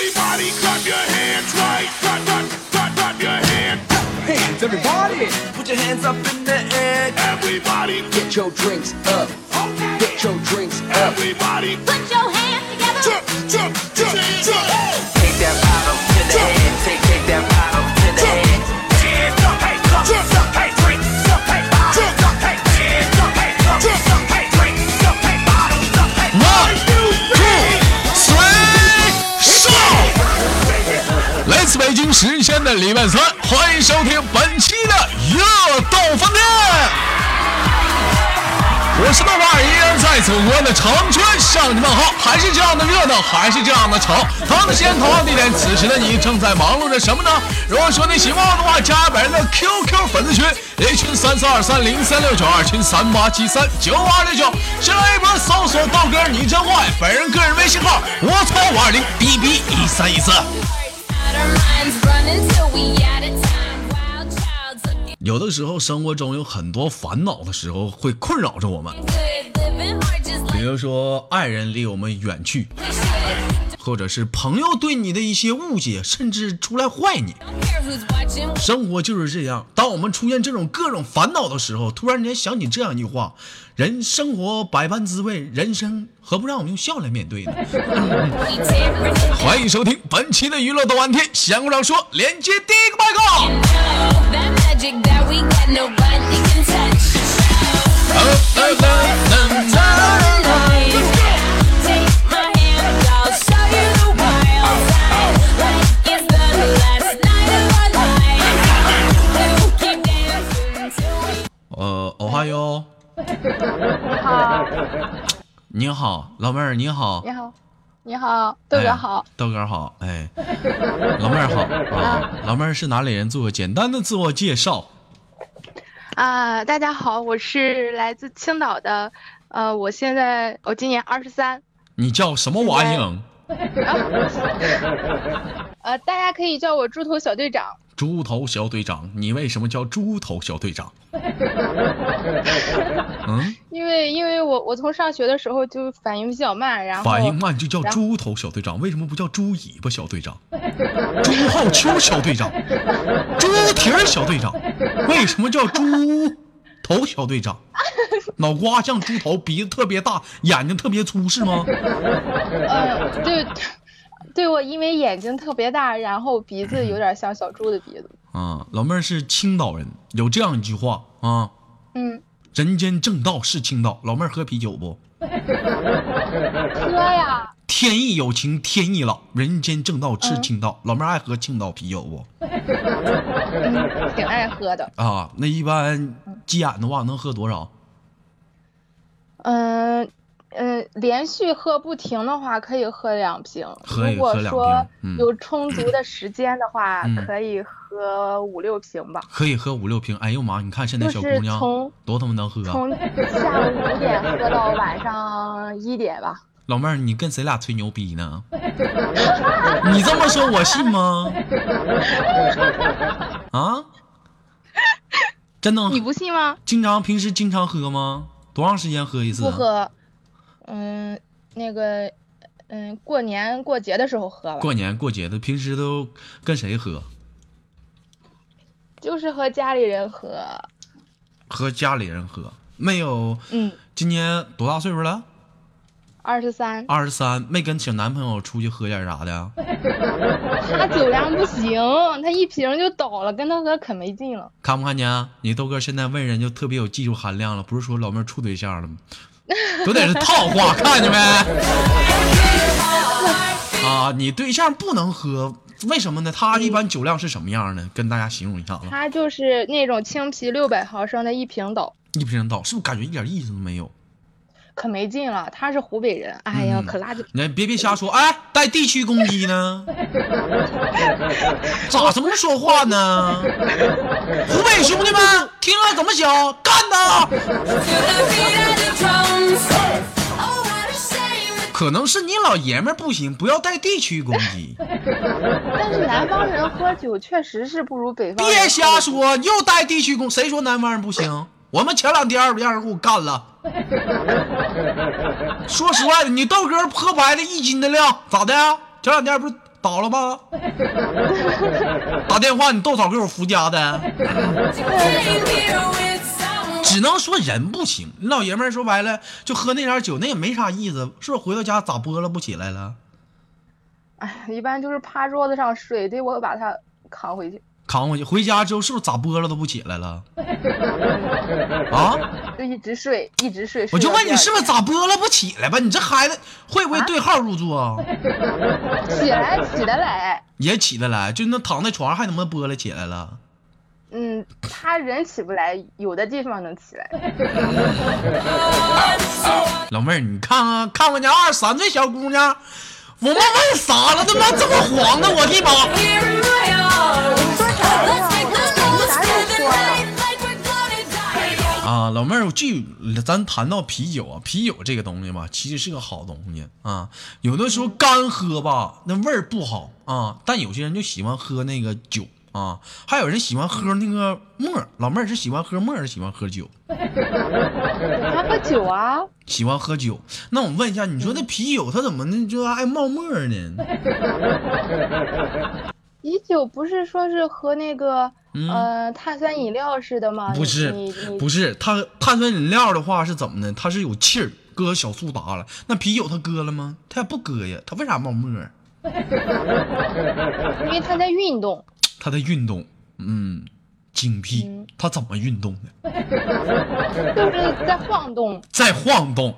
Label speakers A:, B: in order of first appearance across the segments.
A: Everybody clap your hands right. Clap, clap, clap, clap your hands.
B: Hands, everybody, put your hands up in the air.
A: Everybody,
B: Get your drinks up. Get your drinks up.
A: everybody.
C: Put your hands together.
A: Jump, jump, jump, jump.
D: 时间的礼拜三，欢迎收听本期的娱乐逗翻天。我是豆瓣，依然在祖国的长春向你们好，还是这样的热闹，还是这样的吵。同样的时间，同样地点，此时的你正在忙碌着什么呢？如果说你喜欢我的话，加本人的 QQ 粉丝群，一群三四二三零三六九，二群三八七三九五二六九。新浪微博搜索豆哥你真坏，本人个人微信号我操五二零 B B 一三一四。有的时候，生活中有很多烦恼的时候会困扰着我们。比如说爱人离我们远去.或者是朋友对你的一些误解，甚至出来坏你。生活就是这样，当我们出现这种各种烦恼的时候，突然间想起这样一句话：人生活百般滋味，人生何不让我们用笑来面对呢.欢迎收听本期的娱乐豆瓣天，闲话少说，连接第一个麦克。
E: 好，
D: 你好，老妹儿你好，
E: 你好，你好，豆
D: 哎
E: 哥好，
D: 豆哥好，哎，老妹儿好 啊，老妹儿是哪里人？做个简单的自我介绍。
E: 啊、大家好，我是来自青岛的，呃，我现在我今年二十三，
D: 你叫什么玩意儿？
E: 呃，大家可以叫我猪头小队长，
D: 猪头小队长，你为什么叫猪头小队长？嗯，
E: 因为因为我我从上学的时候就反应比较慢，然后
D: 反应慢就叫猪头小队长，为什么不叫猪尾巴小队长？朱浩秋小队长，猪蹄儿小队长，为什么叫猪头小队长？脑瓜像猪头，鼻子特别大，眼睛特别粗，是吗？
E: 呃，对，对我因为眼睛特别大，然后鼻子有点像小猪的鼻子，
D: 啊，老妹儿是青岛人，有这样一句话啊，
E: 嗯，
D: 人间正道是青岛。老妹儿喝啤酒不？
E: 喝呀，
D: 天意有情天意老，人间正道是青岛。老妹儿爱喝青岛啤酒不？
E: 嗯，挺爱喝的，
D: 啊，那一般急眼的话能喝多少？
E: 嗯。嗯，连续喝不停的话，可以喝两瓶。如果说有充足的时间的话，
D: 嗯
E: 可以喝五六瓶吧。
D: 可以喝五六瓶。哎呦妈！你看现在小姑娘多他妈能喝啊！
E: 从下午五点喝到晚上一点吧。
D: 老妹儿，你跟谁俩吹牛逼呢？你这么说，我信吗？啊？真能？
E: 你不信吗？
D: 经常平时经常喝吗？多长时间喝一次？
E: 不。喝。嗯，那个，嗯，过年过节的时候喝吧，
D: 过年过节的，平时都跟谁喝？
E: 就是和家里人喝。
D: 和家里人喝。没有。
E: 嗯，
D: 今年多大岁数了？
E: 二十三，
D: 二十三。没跟请男朋友出去喝点啥的？
E: 他酒量不行，他一瓶就倒了，跟他喝可没劲了。
D: 看不看见？你豆哥现在问人就特别有技术含量了，不是说老妹儿处对象了吗？都得是套话，看见没？啊，你对象不能喝，为什么呢？他一般酒量是什么样的？跟大家形容一下子。
E: 他就是那种青啤六百毫升的一瓶倒，
D: 一瓶倒，是不是感觉一点意思都没有？
E: 可没劲了。他是湖北人，哎呀，
D: 嗯
E: 可垃圾
D: 你别别瞎说，哎，带地区攻击呢？咋这么说话呢？湖北兄弟们，听了怎么想？干他！可能是你老爷们儿不行，不要带地区攻击。
E: 但是南方人喝酒确实是不如北方人。
D: 别瞎！说，又带地区攻，谁说南方人不行？我们前两天让人给我干了。说实话的，你豆哥喝白的一斤的量，咋的？前两天不是倒了吗？打电话你豆嫂给我扶家的，只能说人不行。你老爷们儿说白了就喝那点酒，那也没啥意思，是不是？回到家咋播了不起来了？
E: 哎，一般就是趴桌子上睡，得我把他扛回去，
D: 扛回去，回家之后是不是咋播了都不起来了？啊！
E: 就一直睡，一直睡。
D: 我就问你是不
E: 是
D: 是咋播了不起来吧？你这孩子会不会对号入座啊？
E: 起来起得来？
D: 也起得来，就那躺在床上还能不能播了起来了？
E: 嗯，他人起不来，有的地方能起来。
D: 老妹儿，你看看看我家二十三岁小姑娘，我们问啥了？他妈这么黄呢？我的妈！啊，老妹儿，我记，咱谈到啤酒啊，啤酒这个东西吧，其实是个好东西啊。有的时候干喝吧，那味儿不好啊，但有些人就喜欢喝那个酒啊，还有人喜欢喝那个沫儿。老妹儿是喜欢喝沫儿，还是喜欢喝酒？
E: 他喝酒啊？
D: 喜欢喝酒。那我问一下，你说那啤酒它怎么呢就爱冒沫儿呢？
E: 啤酒不是说是和那个、
D: 嗯
E: 呃碳酸饮料似的吗？
D: 不是不是，它碳酸饮料的话是怎么的？它是有气儿，搁小苏打了。那啤酒它搁了吗？它也不搁呀，它为啥冒沫儿？
E: 因为他在运动，
D: 它在运动，嗯，精辟
E: 嗯。
D: 它怎么运动的？
E: 就是在晃动。
D: 在晃动。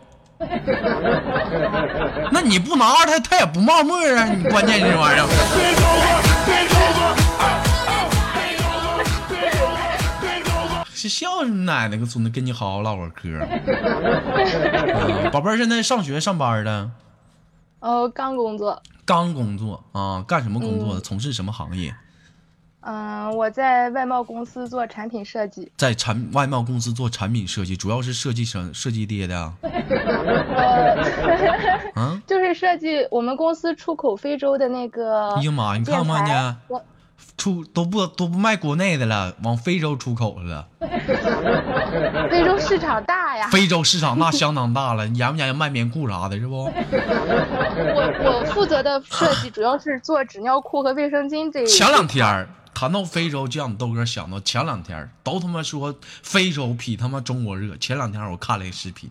D: 那你不拿着它，它也不冒沫儿啊！你关键这玩意儿。笑你奶奶个孙子，跟你好好唠会儿嗑宝贝儿，现在上学上班的，
E: 呃，刚工作，
D: 刚工作啊？干什么工作的？
E: 嗯
D: 从事什么行业？
E: 嗯、我在外贸公司做产品设计，
D: 在产外贸公司做产品设计，主要是设计什设计爹的啊？啊？
E: 就是设计我们公司出口非洲的那个
D: 哎呀妈，你看看呢，
E: 我
D: 出都不都不卖国内的了，往非洲出口了。
E: 非洲市场大呀，
D: 非洲市场那相当大了，你研不研究卖棉裤啥的，是不？
E: 我我负责的设计主要是做纸尿裤和卫生巾这一
D: 前两天儿谈到非洲，就让你豆哥想到前两天都他妈说非洲比他妈中国热。前两天我看了一个视频，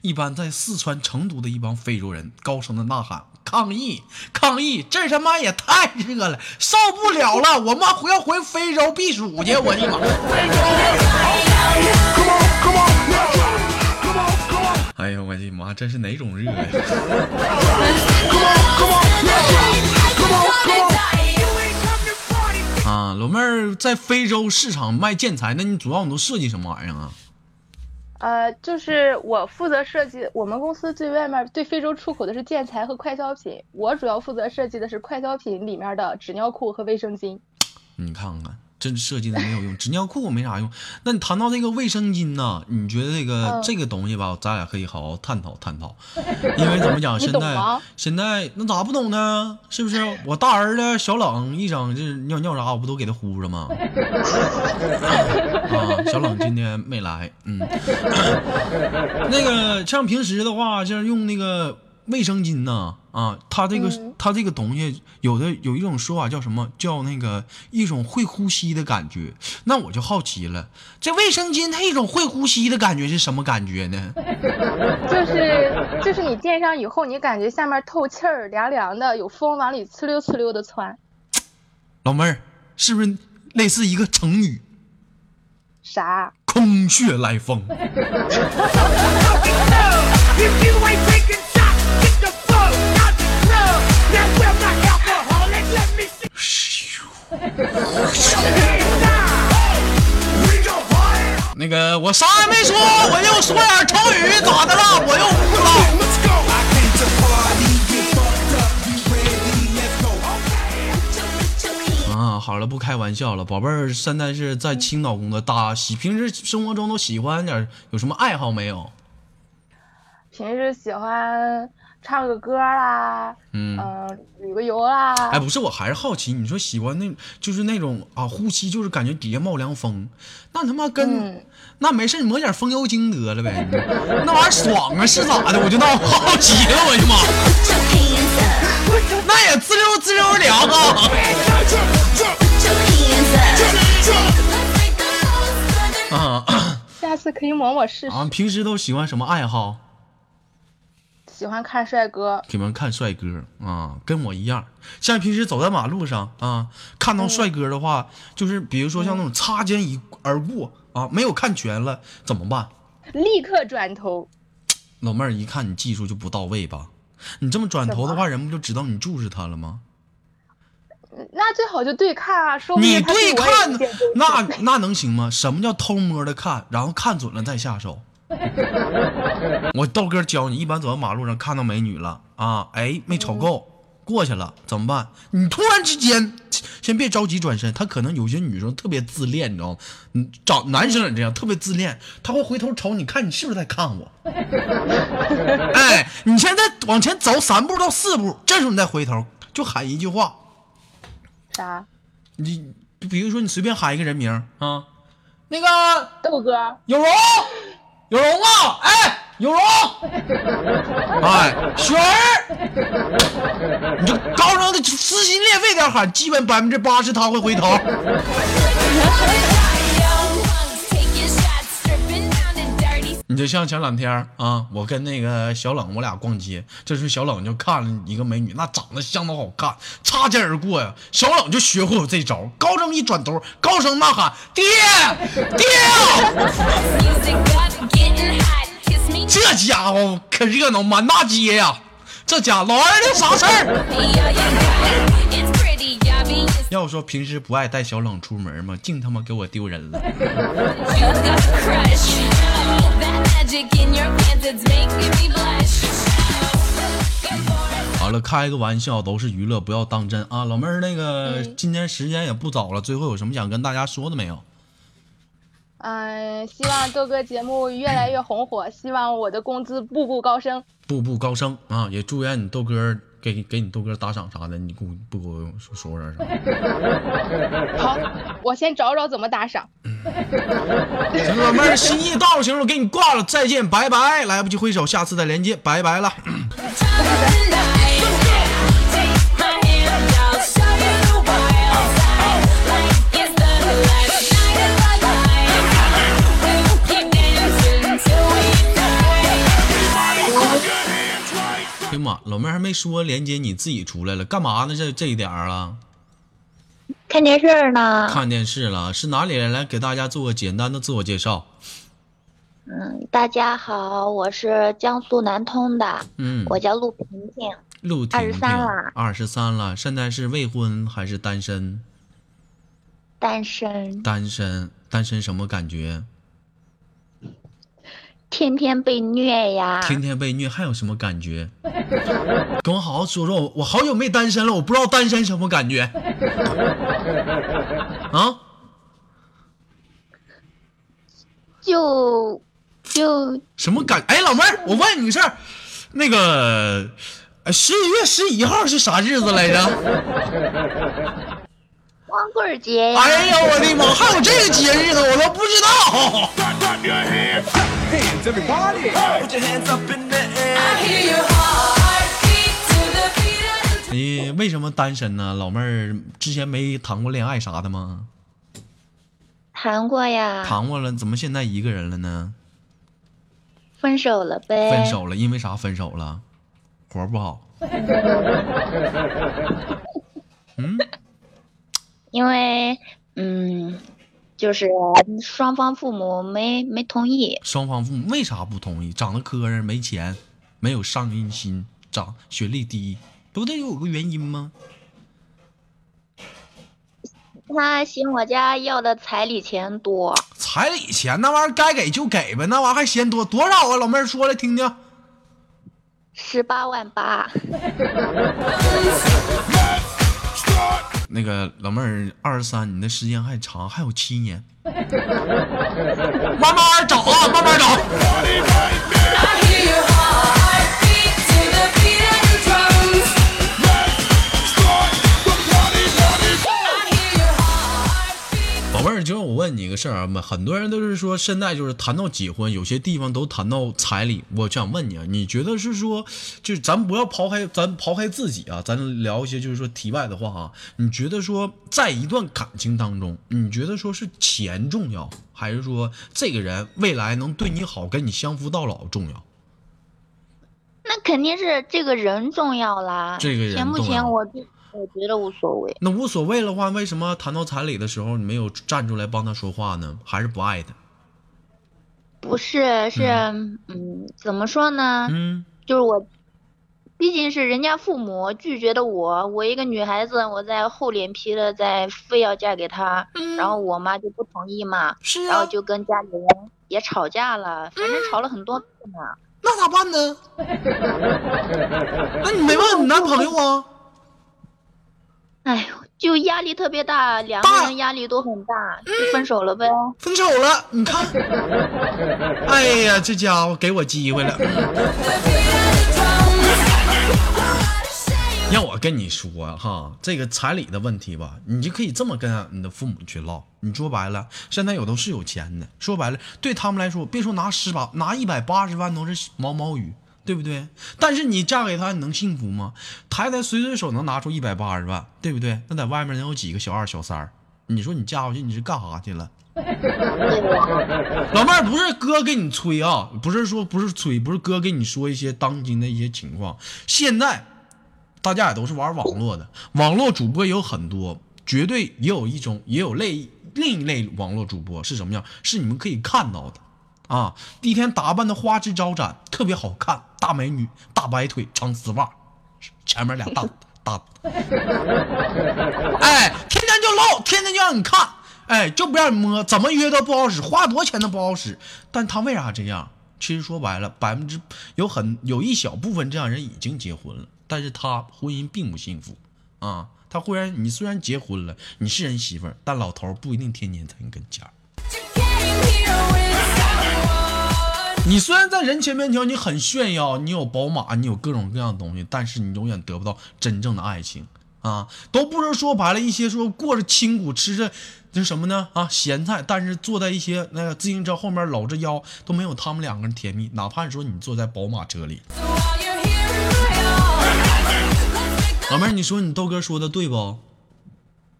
D: 一般在四川成都的一帮非洲人高声的呐喊抗议抗议，这他妈也太热了，受不了了，我妈回要回非洲避暑去，我的妈
A: ！Come on, come on, now drop it. Come on, come on,
D: 哎呦我的妈，这是哪种热呀
A: ？come
D: 啊，老妹儿在非洲市场卖建材，那你主要你都设计什么玩意儿啊？
E: 呃，就是我负责设计，我们公司对外面对非洲出口的是建材和快消品，我主要负责设计的是快消品里面的纸尿裤和卫生巾。
D: 你看看，这设计的没有用，纸尿裤没啥用。那你谈到这个卫生巾呢？你觉得这个、
E: 嗯
D: 这个东西吧，咱俩可以好好探讨探讨。因为怎么讲，现在现在那咋不懂呢？是不是？我大儿子小冷一整这尿尿啥，我不都给他呼着吗？啊，小冷今天没来，嗯，那个像平时的话，就是用那个卫生巾呢，啊，它这个、
E: 嗯
D: 它这个东西有的有一种说法叫什么？叫那个一种会呼吸的感觉。那我就好奇了，这卫生巾它一种会呼吸的感觉是什么感觉呢？
E: 就是就是你垫上以后，你感觉下面透气儿，凉凉的，有风往里呲溜呲溜的窜。
D: 老妹儿，是不是类似一个成语
E: 啥？“
D: 空穴来风 那个我啥也没说，我就说点成语，咋的了？我又不知道。
A: Let's go. I came to party, get fucked up, you ready? Let's go.
D: 啊，好了，不开玩笑了，宝贝儿，现在是在青岛工作，大喜平时生活中都喜欢点有什么爱好没有？
E: 平时喜欢唱个歌啦，
D: 嗯
E: 嗯、旅个游啦。
D: 哎，不是，我还是好奇，你说喜欢那，就是那种啊，呼吸就是感觉底下冒凉风，那他妈跟、
E: 嗯
D: 那没事，你抹点风油精得了呗，那玩意儿爽啊，是咋的？我就闹好奇了，我的妈.那也滋溜滋溜凉啊！啊
E: 下次可以抹抹试试。
D: 啊！平时都喜欢什么爱好？
E: 喜欢看帅哥，
D: 喜欢看帅哥啊，跟我一样。像平时走在马路上啊，看到帅哥的话，就是比如说像那种擦肩一而过啊，没有看全了怎么办？
E: 立刻转头。
D: 老妹儿一看你技术就不到位吧？你这么转头的话，人不就知道你注视他了吗？
E: 那最好就对看啊，说不
D: 你
E: 定他
D: 对看
E: 见
D: 那那能行吗？什么叫偷摸的看，然后看准了再下手？我豆哥教你，一般走在马路上看到美女了啊，哎，没瞅够，过去了怎么办？你突然之间，先别着急转身，他可能有些女生特别自恋，你知道吗？嗯，找男生也这样，特别自恋，他会回头瞅你看你是不是在看我。哎，你现在往前走三步到四步，这时候你再回头，就喊一句话，
E: 啥？
D: 你比如说你随便喊一个人名啊，那个
E: 豆哥，
D: 有容，有容啊，哎，有容，哎，雪儿，你就高声的撕心裂肺点喊，基本百分之八十他会回头。你就像前两天啊，我跟那个小冷我俩逛街，这时候小冷就看了一个美女，那长得相当好看，擦肩而过呀。小冷就学会我这招，高声一转头，高声呐喊：“爹，爹！”这家伙可热闹，满大街呀！这家伙老二的啥事儿？要说平时不爱带小冷出门吗？净他妈给我丢人了。好了，开个玩笑，都是娱乐，不要当真啊！老妹儿，那个、
E: 嗯
D: 今天时间也不早了，最后有什么想跟大家说的没有？
E: 嗯，希望豆哥节目越来越红火，希望我的工资步步高升。
D: 步步高升啊！也祝愿你豆哥给给你豆哥打赏啥的，你给不给我说说点啥？
E: 好，我先找找怎么打赏。
D: 行，老妹儿心意到了，行了，我给你挂了，再见，拜拜，来不及挥手，下次再连接，拜拜了。哎呀妈，老妹儿还没说连接你自己出来了，干嘛呢？这这一点儿啊？
F: 看电视呢。
D: 看电视了，是哪里人？来给大家做个简单的自我介绍。
F: 嗯，大家好，我是江苏南通的，
D: 嗯，
F: 我叫陆婷婷，
D: 陆婷婷
F: ，23了
D: 二十三了，现在是未婚还是单身？
F: 单身，
D: 单身，单身什么感觉？
F: 天天被虐呀。
D: 天天被虐还有什么感觉？跟我好好说说，我我好久没单身了，我不知道单身什么感觉。啊？
F: 就就
D: 什么感？哎，老妹儿，我问你个事儿，那个呃十一月十一号是啥日子来着？
F: 光棍节呀。
D: 哎呀，我的妈，还有这个节日呢，我都不知道。
B: Put your hands up in the air.
D: 你为什么单身呢？老妹儿之前没谈过恋爱啥的吗？
F: 谈过呀，
D: 谈过了，怎么现在一个人了呢？
F: 分手了呗。
D: 分。手了，因为啥分手了？活不好。嗯，
F: 因为嗯，就是双方父母没没同意。
D: 双方父母为啥不同意？长得磕碜，没钱，没有上进心，长学历低，不得有个原因吗？
F: 他嫌我家要的彩礼钱多，
D: 彩礼钱那玩意儿该给就给呗，那玩意儿还嫌多多少啊？老妹儿说来听听。
F: 十八万八。
D: 那个老妹儿二十三，你的时间还长，还有七年，慢慢找啊，慢慢找。宝贝儿，就是我问你个个事儿啊，很多人都是说现在就是谈到结婚，有些地方都谈到彩礼。我想问你啊，你觉得是说，就是咱不要抛开咱抛开自己啊，咱聊一些就是说题外的话啊。你觉得说，在一段感情当中，你觉得说是钱重要，还是说这个人未来能对你好，跟你相夫到老重要？
F: 那肯定是这个人重要啦。
D: 这个人
F: 钱不钱，我就我觉得无所谓。
D: 那无所谓的话，为什么谈到彩礼的时候，你没有站出来帮他说话呢？还是不爱他？
F: 不是，是嗯怎么说呢？
D: 嗯，
F: 就是我，毕竟是人家父母拒绝的我，我一个女孩子，我在厚脸皮的在非要嫁给他，然后我妈就不同意嘛，
D: 是啊
F: 然后
D: 啊，
F: 就跟家里人也吵架了，反正吵了很多次呢。
D: 那咋办呢？那你没问你男朋友啊？
F: 哎，就压力特别大，两个人压力都很大，就分手了呗。
D: 分手了，你看，哎呀，这家伙给我机会了。让我跟你说哈，这个彩礼的问题吧，你就可以这么跟你的父母去唠。你说白了，现在有都是有钱的，说白了，对他们来说，别说拿十八，拿一百八十万都是毛毛雨，对不对？但是你嫁给他，你能幸福吗？抬抬随随手能拿出一百八十万，对不对？那在外面能有几个小二小三儿？你说你嫁过去，你是干啥去了？老妹儿，不是哥给你吹啊，不是说不是吹，不是哥给你说一些当今的一些情况。现在大家也都是玩网络的，网络主播有很多，绝对也有一种也有类另一类网络主播是什么样？是你们可以看到的啊，第一天打扮的花枝招展，特别好看，大美女，大白腿，长丝袜，前面俩大大，哎，天天就露，天天就让你看。哎，就不让你摸，怎么约都不好使，花多少钱都不好使。但他为啥这样？其实说白了，百分之有很有一小部分这样人已经结婚了，但是他婚姻并不幸福啊。他忽然你虽然结婚了，你是人媳妇儿，但老头不一定天天在你跟前。你虽然在人前面前你很炫耀，你有宝马，你有各种各样的东西，但是你永远得不到真正的爱情啊！都不是说白了，一些说过着清苦，吃着这什么呢啊咸菜，但是坐在一些那个自行车后面搂着腰，都没有他们两个人甜蜜。哪怕说你坐在宝马车里，老妹儿，你说你豆哥说的对不？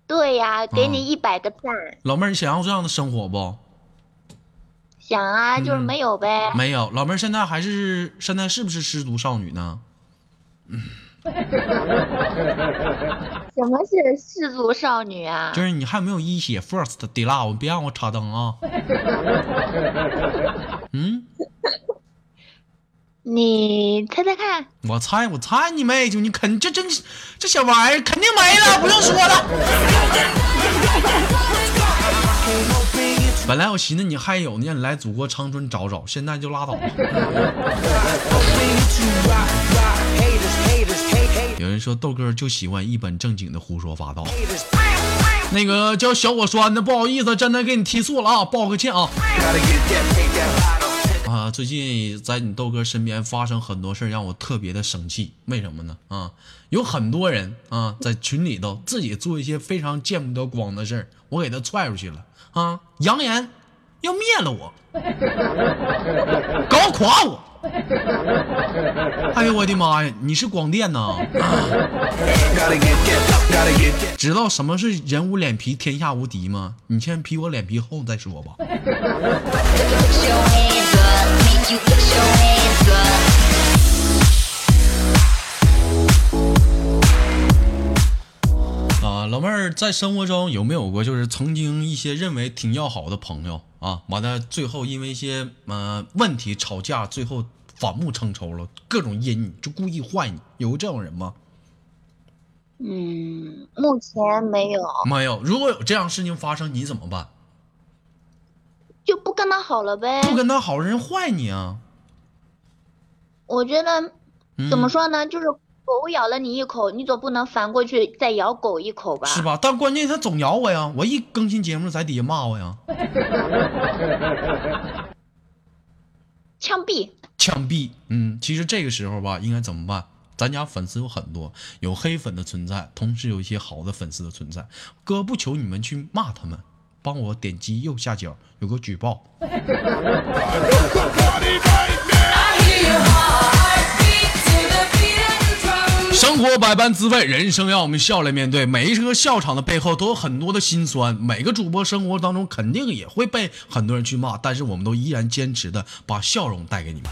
F: 对呀，给
D: 嗯
F: 你一百个赞。
D: 老妹儿，你想要这样的生活不？
F: 想啊，就是没有呗。
D: 没有，老妹儿现在还是现在是不是失足少女呢？
F: 什么是失足少女啊？
D: 就是你还有没有一血 first 的 love？别让我插灯啊！嗯，
F: 你猜猜看，
D: 我猜我猜你妹就你肯这真这小玩意儿肯定没了，不用说了。本来我寻思你还有呢，让你来祖国长春找找，现在就拉倒吧。有人说豆哥就喜欢一本正经的胡说八道。那个叫小果酸的，不好意思，真的给你踢错了啊，抱个歉啊。啊，最近在你豆哥身边发生很多事，让我特别的生气。为什么呢？啊，有很多人啊在群里头自己做一些非常见不得光的事儿，我给他踹出去了啊，扬言要灭了我，搞垮我。哎呦我的妈呀！你是广电呐？知道什么是人无脸皮天下无敌吗？你先比我脸皮厚再说吧。啊，老妹儿在生活中有没有过就是曾经一些认为挺要好的朋友啊，完了最后因为一些呃问题吵架，最后反目成仇了，各种阴你，就故意坏你，有过这种人吗？
F: 嗯，目前没有，
D: 没有。如果有这样事情发生，你怎么办？
F: 好了呗。
D: 不跟他好，人坏你啊？
F: 我觉得
D: 嗯
F: 怎么说呢，就是狗咬了你一口，你总不能反过去再咬狗一口吧？
D: 是吧？但关键他总咬我呀，我一更新节目在底下骂我呀，
F: 枪毙。
D: 枪毙。嗯，其实这个时候吧，应该怎么办？咱家粉丝有很多，有黑粉的存在，同时有一些好的粉丝的存在。哥不求你们去骂他们，帮我点击右下角有个举报。生活百般滋味，人生要我们笑来面对。每一个笑场的背后都有很多的辛酸，每个主播生活当中肯定也会被很多人去骂，但是我们都依然坚持的把笑容带给你们。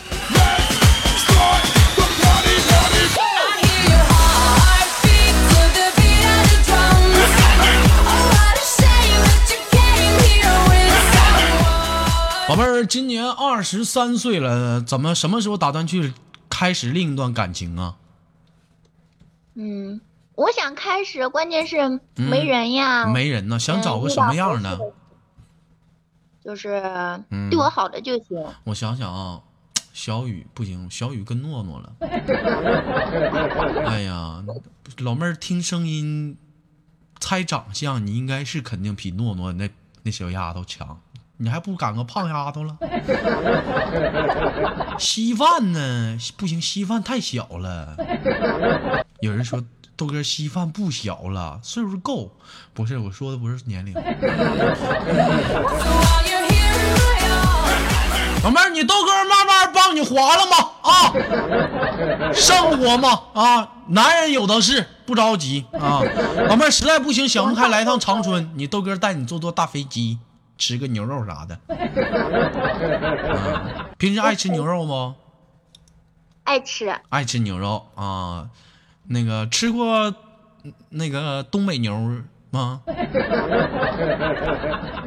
D: 宝贝儿，今年二十三岁了，怎么什么时候打算去开始另一段感情啊？
F: 嗯，我想开始，关键是没人呀。
D: 没人呢，想找个什么样的？
F: 就是
D: 嗯
F: 对我好的就行。
D: 我想想啊，小雨不行，小雨跟诺诺了。哎呀，老妹儿听声音，猜长相，你应该是肯定比诺诺那那小丫头强。你还不赶个胖丫头了？稀饭呢？不行，稀饭太小了。有人说豆哥稀饭不小了，岁数够。不是，我说的不是年龄。老妹儿，你豆哥慢慢帮你划了吗？啊，生活嘛，啊，男人有的是，不着急啊。老妹儿实在不行，想不开来趟长春，你豆哥带你坐坐大飞机，吃个牛肉啥的。啊，平时爱吃牛肉不？
F: 爱吃，
D: 爱吃牛肉啊，那个吃过那个东北牛吗？
F: 没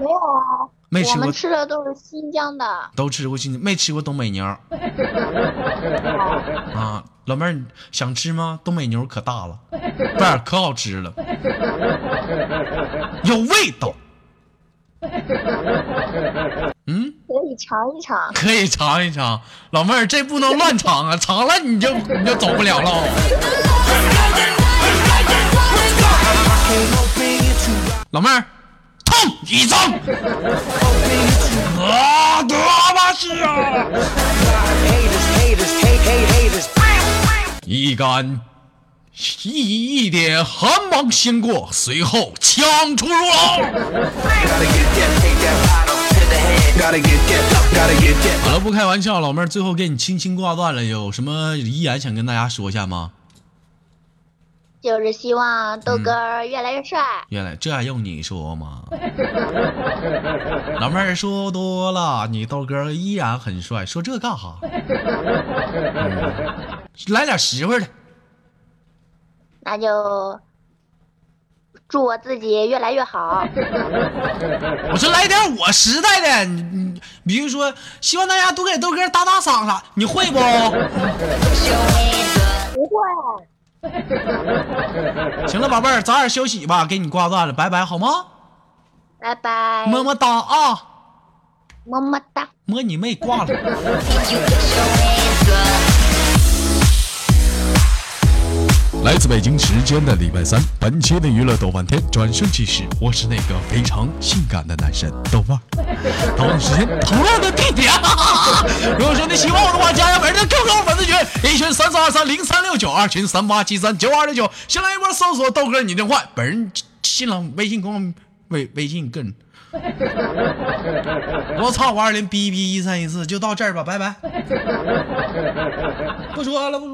F: 有啊？
D: 没吃过
F: 我们，吃的都是新疆的。
D: 都吃过新疆，没吃过东北牛。啊，老妹儿想吃吗？东北牛可大了，不是可好吃了，有味道。嗯，
F: 可以尝一尝。
D: 可以尝一尝。老妹儿，这不能乱尝啊，尝了你就你就走不了了哦。老妹儿，痛一张，啊，多巴是啊！一杆一一点寒芒先过，随后枪出如龙。好了，不开玩笑，老妹儿，最后给你轻轻挂断了，有什么遗言想跟大家说一下吗？
F: 就是希望豆哥越来越帅。
D: 原来这还用你说吗？老妹儿说多了，你豆哥依然很帅，说这干哈？嗯来点实惠的，
F: 那就祝我自己越来越好。
D: 我说来点我实在的，你你比如说，希望大家多给豆哥打打赏啥，你会不？
F: 不会，
D: 行了，宝贝儿，早点休息吧，给你挂断了，拜拜，好吗？
F: 拜拜，
D: 么么哒啊，
F: 么么哒。
D: 摸你妹，挂了。来自北京时间的礼拜三，本期的娱乐逗翻天转瞬即逝，我是那个非常性感的男神豆瓣。同样时间，同样的地点。如果说你喜欢我的话，加一下本人的 QQ 粉丝群，一群三四二三零三六九，二群三八七三九二六九。新浪微博搜索豆哥你真坏，本人新浪微信公微微信个人。我操五二零 B B 一三一四，就到这儿吧，拜拜。不说了，不说。